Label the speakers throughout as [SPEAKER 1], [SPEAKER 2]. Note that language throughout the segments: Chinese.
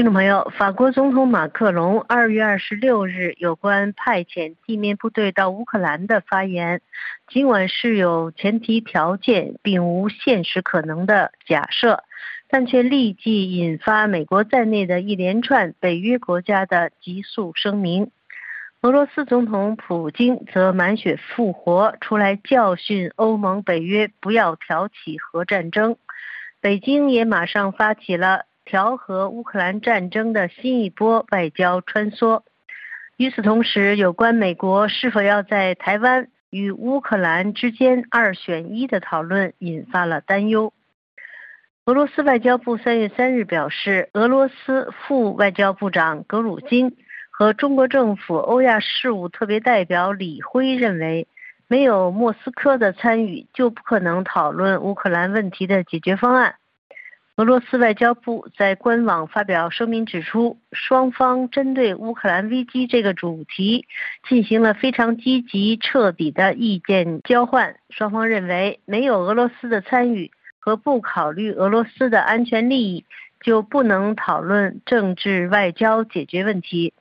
[SPEAKER 1] 听众朋友，法国总统马克龙二月二十六日有关派遣地面部队到乌克兰的发言，尽管是有前提条件，并无现实可能的假设，但却立即引发美国在内的一连串北约国家的急速声明。俄罗斯总统普京则满血复活，出来教训欧盟、北约不要挑起核战争。北京也马上发起了。调和乌克兰战争的新一波外交穿梭。与此同时，有关美国是否要在台湾与乌克兰之间二选一的讨论引发了担忧。俄罗斯外交部三月三日表示，俄罗斯副外交部长格鲁金和中国政府欧亚事务特别代表李辉认为，没有莫斯科的参与，就不可能讨论乌克兰问题的解决方案。俄罗斯外交部在官网发表声明，指出双方针对乌克兰危机这个主题进行了非常积极、彻底的意见交换。双方认为，没有俄罗斯的参与和不考虑俄罗斯的安全利益，就不能讨论政治外交解决问题。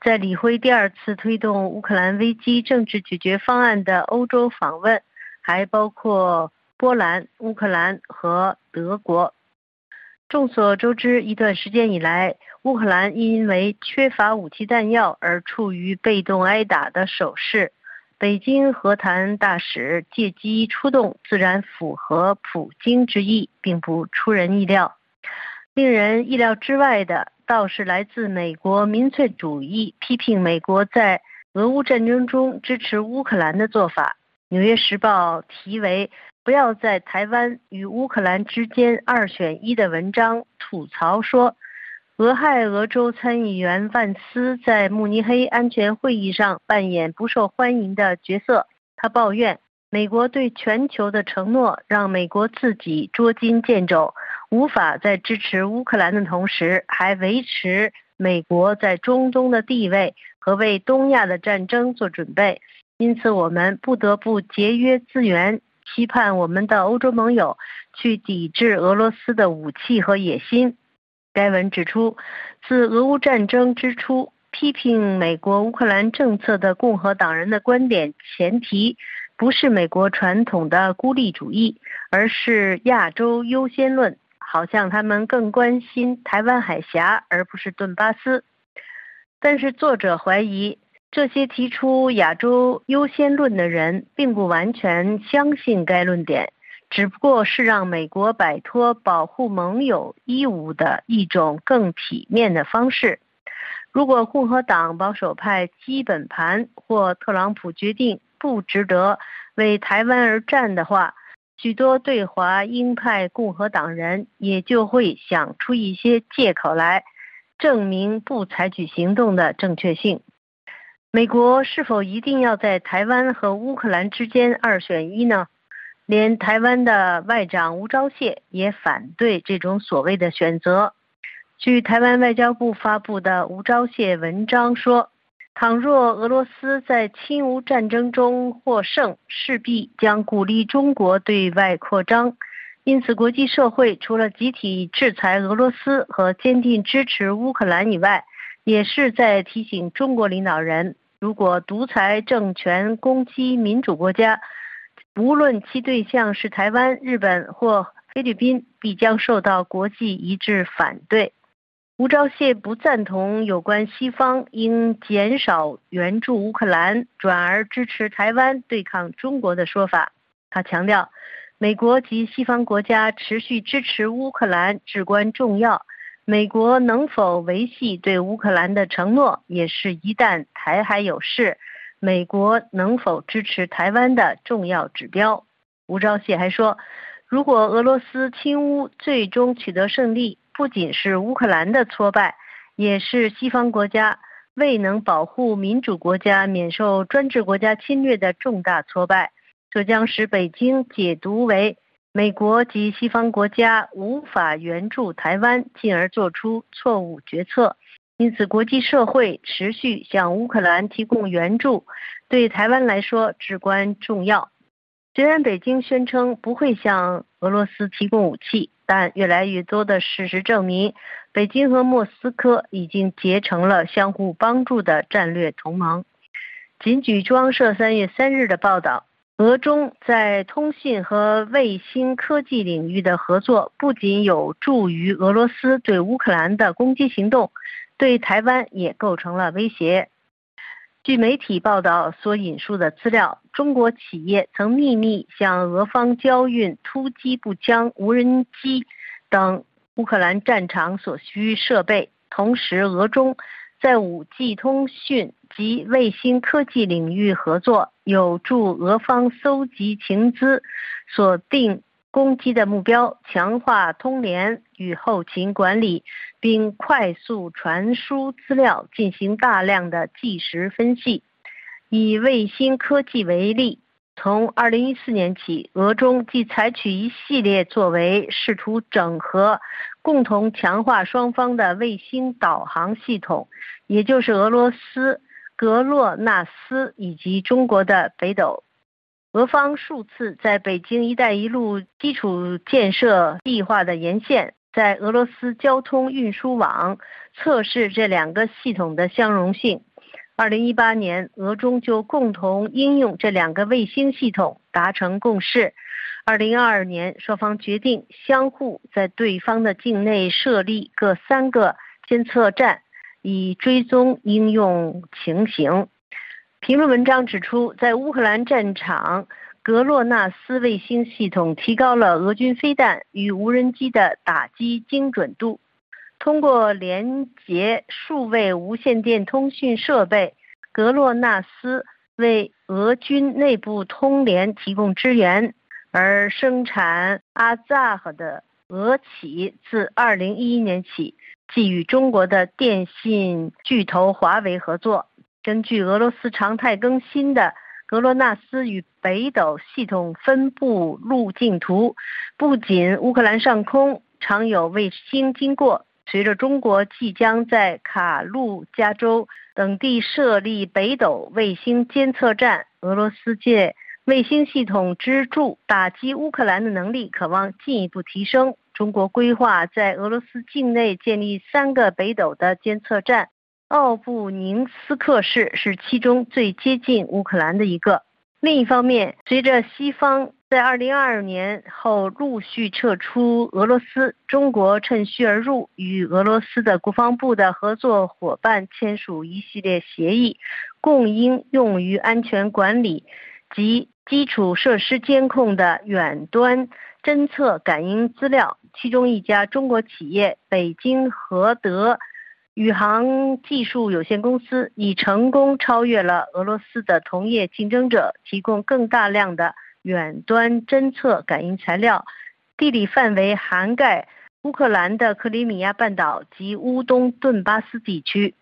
[SPEAKER 1] 在李辉第二次推动乌克兰危机政治解决方案的欧洲访问，还包括波兰、乌克兰和德国。众所周知，一段时间以来，乌克兰因为缺乏武器弹药而处于被动挨打的守势。北京和谈大使借机出动，自然符合普京之意，并不出人意料。令人意料之外的，倒是来自美国民粹主义批评美国在俄乌战争中支持乌克兰的做法。《纽约时报》题为。不要在台湾与乌克兰之间二选一的文章吐槽说，俄亥俄州参议员万斯在慕尼黑安全会议上扮演不受欢迎的角色。他抱怨美国对全球的承诺让美国自己捉襟见肘，无法在支持乌克兰的同时还维持美国在中东的地位和为东亚的战争做准备。因此，我们不得不节约资源。期盼我们的欧洲盟友去抵制俄罗斯的武器和野心。该文指出，自俄乌战争之初，批评美国乌克兰政策的共和党人的观点前提不是美国传统的孤立主义，而是亚洲优先论，好像他们更关心台湾海峡而不是顿巴斯。但是作者怀疑。这些提出亚洲优先论的人，并不完全相信该论点，只不过是让美国摆脱保护盟友义务的一种更体面的方式。如果共和党保守派基本盘或特朗普决定不值得为台湾而战的话，许多对华鹰派共和党人也就会想出一些借口来，证明不采取行动的正确性。美国是否一定要在台湾和乌克兰之间二选一呢？连台湾的外长吴钊燮也反对这种所谓的选择。据台湾外交部发布的吴钊燮文章说，倘若俄罗斯在亲乌战争中获胜，势必将鼓励中国对外扩张。因此，国际社会除了集体制裁俄罗斯和坚定支持乌克兰以外，也是在提醒中国领导人。如果独裁政权攻击民主国家，无论其对象是台湾、日本或菲律宾，必将受到国际一致反对。吴钊燮不赞同有关西方应减少援助乌克兰，转而支持台湾对抗中国的说法。他强调，美国及西方国家持续支持乌克兰至关重要。美国能否维系对乌克兰的承诺，也是一旦台海有事，美国能否支持台湾的重要指标。吴钊燮还说，如果俄罗斯侵乌最终取得胜利，不仅是乌克兰的挫败，也是西方国家未能保护民主国家免受专制国家侵略的重大挫败。这将使北京解读为。美国及西方国家无法援助台湾，进而做出错误决策。因此，国际社会持续向乌克兰提供援助，对台湾来说至关重要。虽然北京宣称不会向俄罗斯提供武器，但越来越多的事实证明，北京和莫斯科已经结成了相互帮助的战略同盟。仅举中央社三月三日的报道，俄中在通信和卫星科技领域的合作，不仅有助于俄罗斯对乌克兰的攻击行动，对台湾也构成了威胁。据媒体报道所引述的资料，中国企业曾秘密向俄方交运突击步枪、无人机等乌克兰战场所需设备。同时，俄中在 5G 通讯及卫星科技领域合作，有助俄方搜集情资，锁定。攻击的目标，强化通联与后勤管理，并快速传输资料，进行大量的即时分析。以卫星科技为例，从2014年起，俄中即采取一系列作为，试图整合、共同强化双方的卫星导航系统，也就是俄罗斯格洛纳斯以及中国的北斗。俄方数次在北京“一带一路”基础建设计划的沿线，在俄罗斯交通运输网测试这两个系统的相容性。二零一八年，俄中就共同应用这两个卫星系统达成共识。二零二二年，双方决定相互在对方的境内设立各三个监测站，以追踪应用情形。评论文章指出，在乌克兰战场，格洛纳斯卫星系统提高了俄军飞弹与无人机的打击精准度。通过连接数位无线电通讯设备，格洛纳斯为俄军内部通联提供支援。而生产阿扎赫的俄企自2011年起即与中国的电信巨头华为合作。根据俄罗斯常态更新的格罗纳斯与北斗系统分布路径图，不仅乌克兰上空常有卫星经过，随着中国即将在卡路加州等地设立北斗卫星监测站，俄罗斯借卫星系统支柱打击乌克兰的能力渴望进一步提升。中国规划在俄罗斯境内建立三个北斗的监测站。奥布宁斯克市是其中最接近乌克兰的一个。另一方面，随着西方在2022年后陆续撤出俄罗斯，中国趁虚而入，与俄罗斯的国防部的合作伙伴签署一系列协议，供应用于安全管理及基础设施监控的远端侦测感应资料。其中一家中国企业北京和德。宇航技术有限公司已成功超越了俄罗斯的同业竞争者，提供更大量的远端侦测感应材料，地理范围涵盖乌克兰的克里米亚半岛及乌东顿巴斯地区。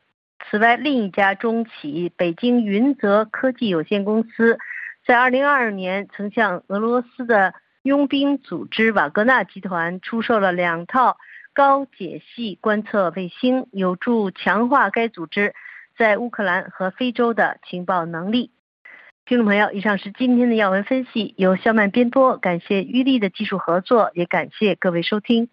[SPEAKER 1] 此外，另一家中企北京云泽科技有限公司，在2022年曾向俄罗斯的佣兵组织瓦格纳集团出售了两套。高解析观测卫星有助强化该组织在乌克兰和非洲的情报能力。听众朋友，以上是今天的要闻分析，由肖曼编播，感谢玉丽的技术合作，也感谢各位收听。